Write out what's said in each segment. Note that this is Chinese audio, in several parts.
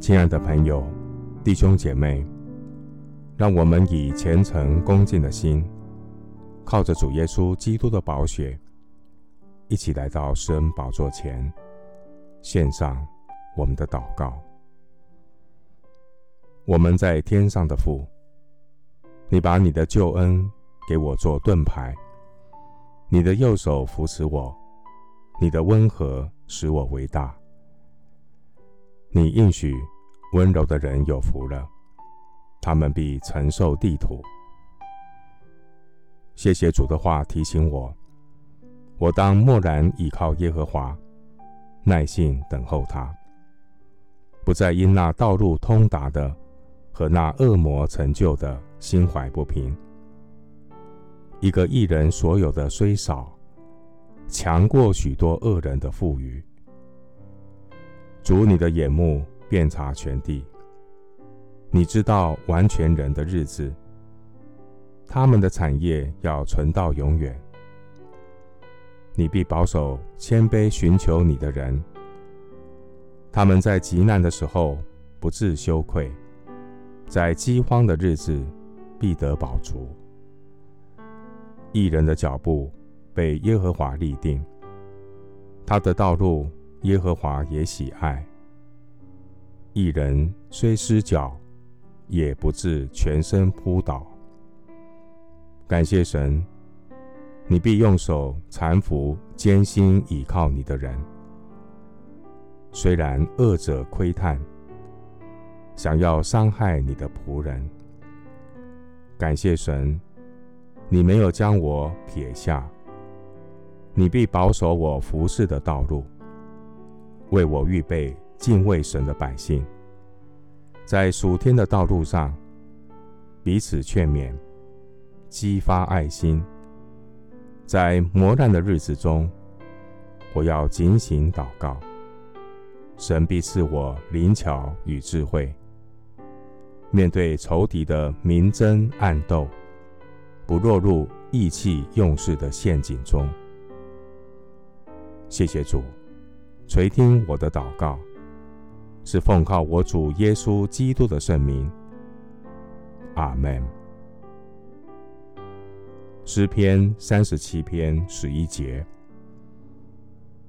亲爱的朋友、弟兄姐妹，让我们以虔诚恭敬的心，靠着主耶稣基督的宝血，一起来到施恩宝座前，献上我们的祷告。我们在天上的父，你把你的救恩给我做盾牌，你的右手扶持我，你的温和使我为大。你应许温柔的人有福了，他们必承受地土。谢谢主的话提醒我，我当默然倚靠耶和华，耐心等候他，不再因那道路通达的和那恶魔成就的心怀不平。一个义人所有的虽少，强过许多恶人的富余。主，你的眼目遍察全地，你知道完全人的日子，他们的产业要存到永远。你必保守谦卑寻求你的人，他们在极难的时候不致羞愧，在饥荒的日子必得饱足。义人的脚步被耶和华立定，他的道路。耶和华也喜爱。一人虽失脚，也不至全身扑倒。感谢神，你必用手搀扶艰辛倚靠你的人。虽然恶者窥探，想要伤害你的仆人，感谢神，你没有将我撇下。你必保守我服侍的道路。为我预备敬畏神的百姓，在属天的道路上彼此劝勉，激发爱心。在磨难的日子中，我要警醒祷告，神必赐我灵巧与智慧，面对仇敌的明争暗斗，不落入意气用事的陷阱中。谢谢主。垂听我的祷告，是奉靠我主耶稣基督的圣名。阿门。诗篇三十七篇十一节：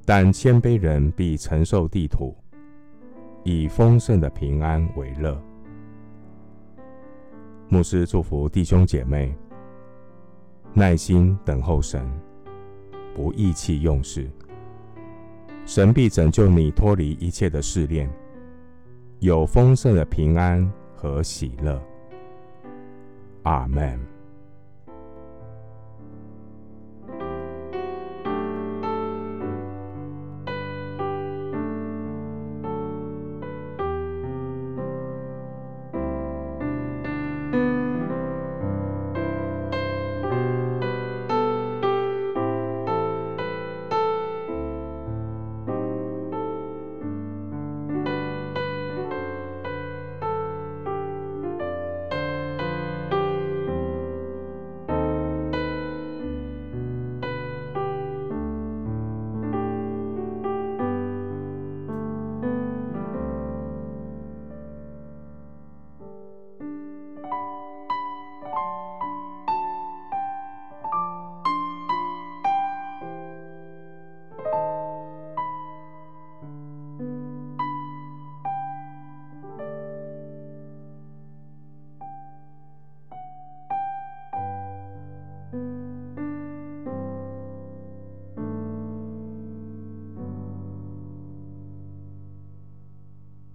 但谦卑人必承受地土，以丰盛的平安为乐。牧师祝福弟兄姐妹，耐心等候神，不意气用事。神必拯救你脱离一切的试炼，有丰盛的平安和喜乐。阿门。